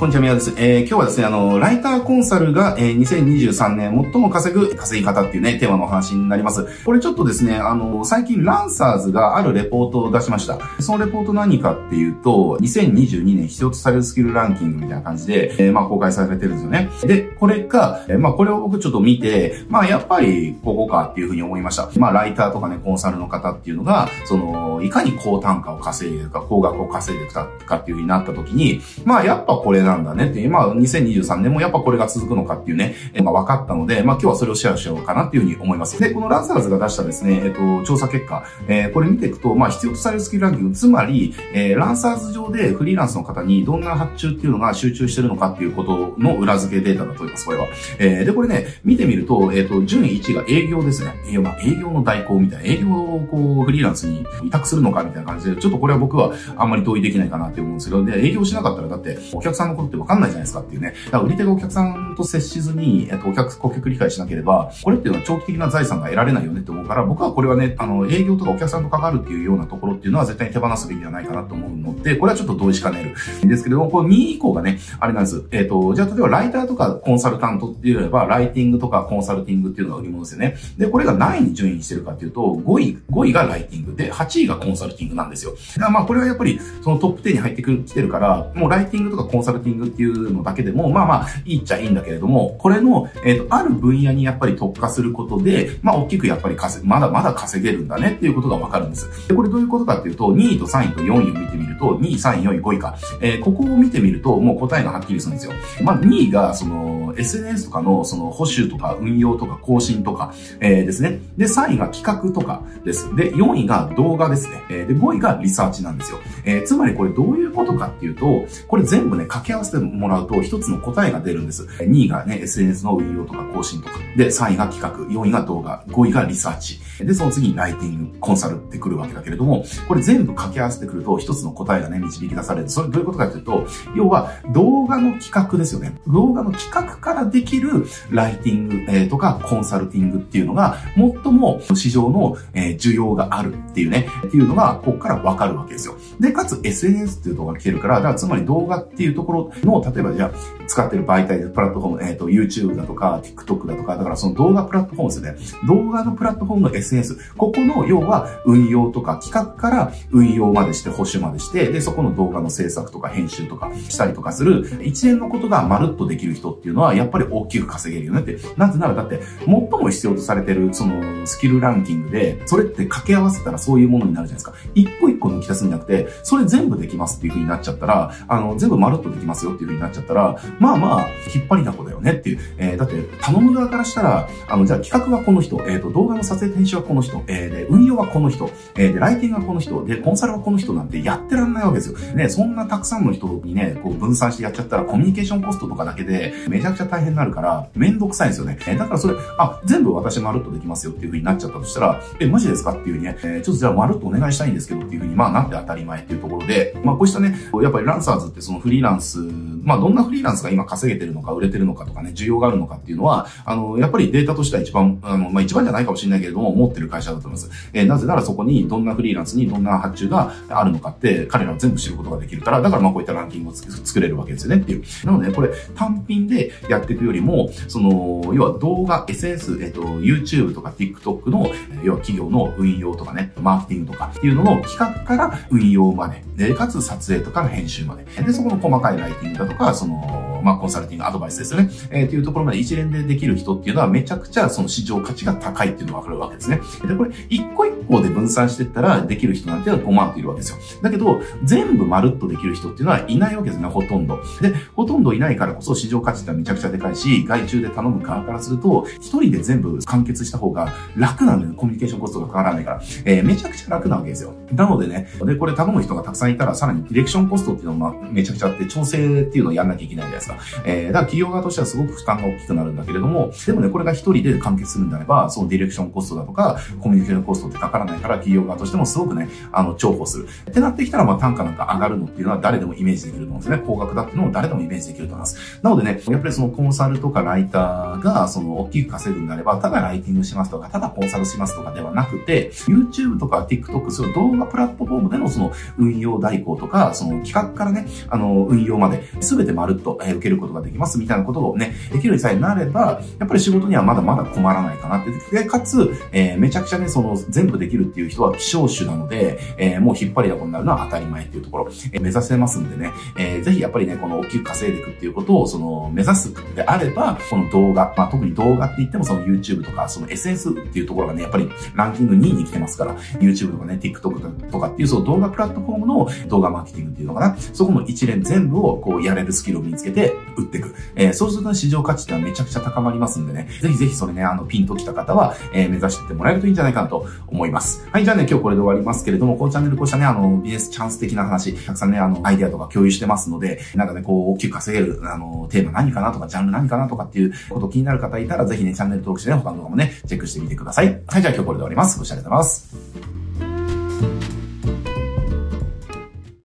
こんにちは、宮です。えー、今日はですね、あの、ライターコンサルが、えー、2023年最も稼ぐ稼ぎ方っていうね、テーマのお話になります。これちょっとですね、あの、最近ランサーズがあるレポートを出しました。そのレポート何かっていうと、2022年必要とされるスキルランキングみたいな感じで、えー、まあ、公開されてるんですよね。で、これが、えー、まあ、これを僕ちょっと見て、まあ、やっぱり、ここかっていうふうに思いました。まあ、ライターとかね、コンサルの方っていうのが、その、いかに高単価を稼いでるか、高額を稼いでるかっていうふうになった時に、まあ、やっぱこれなんだねっていう、まあ、2023年もやっぱこれが続くのかっていうね、えまあ分かったので、まあ今日はそれをシェアしようかなっていうふうに思います。で、このランサーズが出したですね、えっ、と、調査結果、えー、これ見ていくと、まあ必要とされるスキルランキング、つまり、えー、ランサーズ上でフリーランスの方にどんな発注っていうのが集中してるのかっていうことの裏付けデータだと思います、これは。えー、で、これね、見てみると、えっ、と、順位1が営業ですね。え、まあ営業の代行みたいな、営業をこう、フリーランスに委託するのかみたいな感じで、ちょっとこれは僕はあんまり同意できないかなって思うんですけど、で、営業しなかったらだって、お客さんのことってわかんないじゃないですかっていうね。だから売り手がお客さんと接しずに、えっと、お客、顧客理解しなければ、これっていうのは長期的な財産が得られないよねって思うから、僕はこれはね、あの、営業とかお客さんと関わるっていうようなところっていうのは絶対に手放すべきではないかなと思うので、これはちょっと同意しかねる。ですけれども、この2位以降がね、あれなんです。えっ、と、じゃあ例えばライターとかコンサルタントって言えば、ライティングとかコンサルティングっていうのが売り物ですよね。で、これが何位に順位してるかっていうと、5位、5位がライティングで、8位がコンサルティングなんですよ。だからまあ、これはやっぱり、そのトップ10に入ってくる、来てるから、もうライティングとかコンサルティングっていうのだけでも、まあまあ、いいっちゃいいんだけどけれども、これの、えっ、ー、と、ある分野にやっぱり特化することで、まあ、大きくやっぱり稼、まだまだ稼げるんだねっていうことがわかるんです。で、これどういうことかっていうと、2位と3位と4位を見てみると、2位、3位、4位、5位か。えー、ここを見てみると、もう答えがはっきりするんですよ。まあ、2位が、その、SNS とかの、その、保守とか、運用とか、更新とか、えー、ですね。で、3位が企画とかです。で、4位が動画ですね。えー、で、5位がリサーチなんですよ。えー、つまりこれどういうことかっていうと、これ全部ね、掛け合わせてもらうと、一つの答えが出るんです。2位がね、SNS の運用とか更新とか。で、3位が企画、4位が動画、5位がリサーチ。で、その次にライティング、コンサルってくるわけだけれども、これ全部掛け合わせてくると、一つの答えがね、導き出される。それどういうことかというと、要は動画の企画ですよね。動画の企画からできるライティング、えー、とかコンサルティングっていうのが、最も市場の、えー、需要があるっていうね、っていうのが、ここからわかるわけですよ。で、かつ SNS っていうところが来てるから、だからつまり動画っていうところの、例えばじゃあ、使ってる媒体でプラットフォーム、えっ、ー、と、YouTube だとか、TikTok だとか、だからその動画プラットフォームですね。動画のプラットフォームの SNS。ここの、要は、運用とか企画から運用までして、保守までして、で、そこの動画の制作とか編集とかしたりとかする、一連のことがまるっとできる人っていうのは、やっぱり大きく稼げるよねって。なぜならだって、最も必要とされてる、その、スキルランキングで、それって掛け合わせたらそういうものになるじゃないですか。一個一個抜き出すんじゃなくて、それ全部できますっていう風になっちゃったら、あの、全部まるっとできますよっていう風になっちゃったら、まあまあ、引っ張りだこだよねっていう。えー、だって、頼む側からしたら、あの、じゃあ企画はこの人、えっ、ー、と、動画の撮影編集はこの人、えー、で、運用はこの人、えー、で、ライティングはこの人、で、コンサルはこの人なんてやってらんないわけですよ。ね、そんなたくさんの人にね、こう分散してやっちゃったら、コミュニケーションコストとかだけで、めちゃくちゃ大変になるから、めんどくさいんですよね。えー、だからそれ、あ、全部私まるっとできますよっていう風になっちゃったとしたら、え、マジですかっていうね、えー、ちょっとじゃあまるっとお願いしたいんですけどっていう風に、まあなって当たり前っていうところで、まあこうしたね、やっぱりランサーズってそのフリーランス、まあどんなフリーランスが今稼げてるのか、売れてるのかとかね、需要があるのかっていうのは、あの、やっぱりデータとしては一番、あの、まあ一番じゃないかもしれないけれども、持ってる会社だと思います。えー、なぜならそこにどんなフリーランスにどんな発注があるのかって、彼らは全部知ることができるから、だからまあこういったランキングを作れるわけですよねっていう。なので、これ単品でやっていくよりも、その、要は動画、SNS、えっ、ー、と、YouTube とか TikTok の、要は企業の運用とかね、マーケティングとかっていうのの企画から運用まで、で、かつ撮影とかの編集まで。で、そこの細かいライティングだとか、その、まあ、コンサルティング、アドバイスですよね。えー、っていうところまで一連でできる人っていうのはめちゃくちゃその市場価値が高いっていうのがわかるわけですね。で、これ、一個一個で分散していったらできる人なんていうのは5万っているわけですよ。だけど、全部まるっとできる人っていうのはいないわけですね、ほとんど。で、ほとんどいないからこそ市場価値ってめちゃくちゃでかいし、外注で頼む側からすると、一人で全部完結した方が楽なんだよ、コミュニケーションコストがかからないから。えー、めちゃくちゃ楽なわけですよ。なのでね、で、これ頼む人がたくさんいたら、さらにディレクションコストっていうのもめちゃくちゃあって、調整っていうのをやんなきゃいけないじゃないですか。えー、だから企業側としてはすごく負担が大きくなるんだけれども、でもね、これが一人で完結するんであれば、そのディレクションコストだとか、コミュニケーションコストってかからないから、企業側としてもすごくね、あの、重宝する。ってなってきたら、まあ単価なんか上がるのっていうのは誰でもイメージできると思うんですね。高額だっていうのも誰でもイメージできると思います。なのでね、やっぱりそのコンサルとかライターが、その大きく稼ぐんであれば、ただライティングしますとか、ただコンサルしますとかではなくて、YouTube とか TikTok、そういう動画プラットフォームでのその運用代行とか、その企画からね、あの、運用まで、すべてまるっと、え受けることができますみたいなことをね、できるさえなれば、やっぱり仕事にはまだまだ困らないかなって。で、かつ、えー、めちゃくちゃね、その、全部できるっていう人は希少種なので、えー、もう引っ張りだこになるのは当たり前っていうところ、えー、目指せますんでね、えー、ぜひやっぱりね、この大きく稼いでいくっていうことを、その、目指すであれば、この動画、まあ特に動画って言ってもその YouTube とか、その SNS っていうところがね、やっぱりランキング2位に来てますから、YouTube とかね、TikTok とかっていうその動画プラットフォームの動画マーケティングっていうのかな、そこの一連全部をこうやれるスキルを身につけて売っていく。えー、そうすると市場価値ってはめちゃくちゃ高まりますんでね、ぜひぜひそれね、あの、ピンときた方は、えー、目指してってもらえるといいんじゃないかなと思います。はい、じゃあね、今日これで終わりますけれども、このチャンネルこうしたね、あの、ビジネスチャンス的な話、たくさんね、あの、アイデアとか共有してますので、なんかね、こう、大きく稼げる、あの、テーマ何かなとか、ジャンル何かなとかっていうこと気になる方いたら、ぜひね、チャンネル登録してね、他の動画もね、チェックしてみてください。はい、じゃあ今日これで終わります。ご視聴ありがとうございます。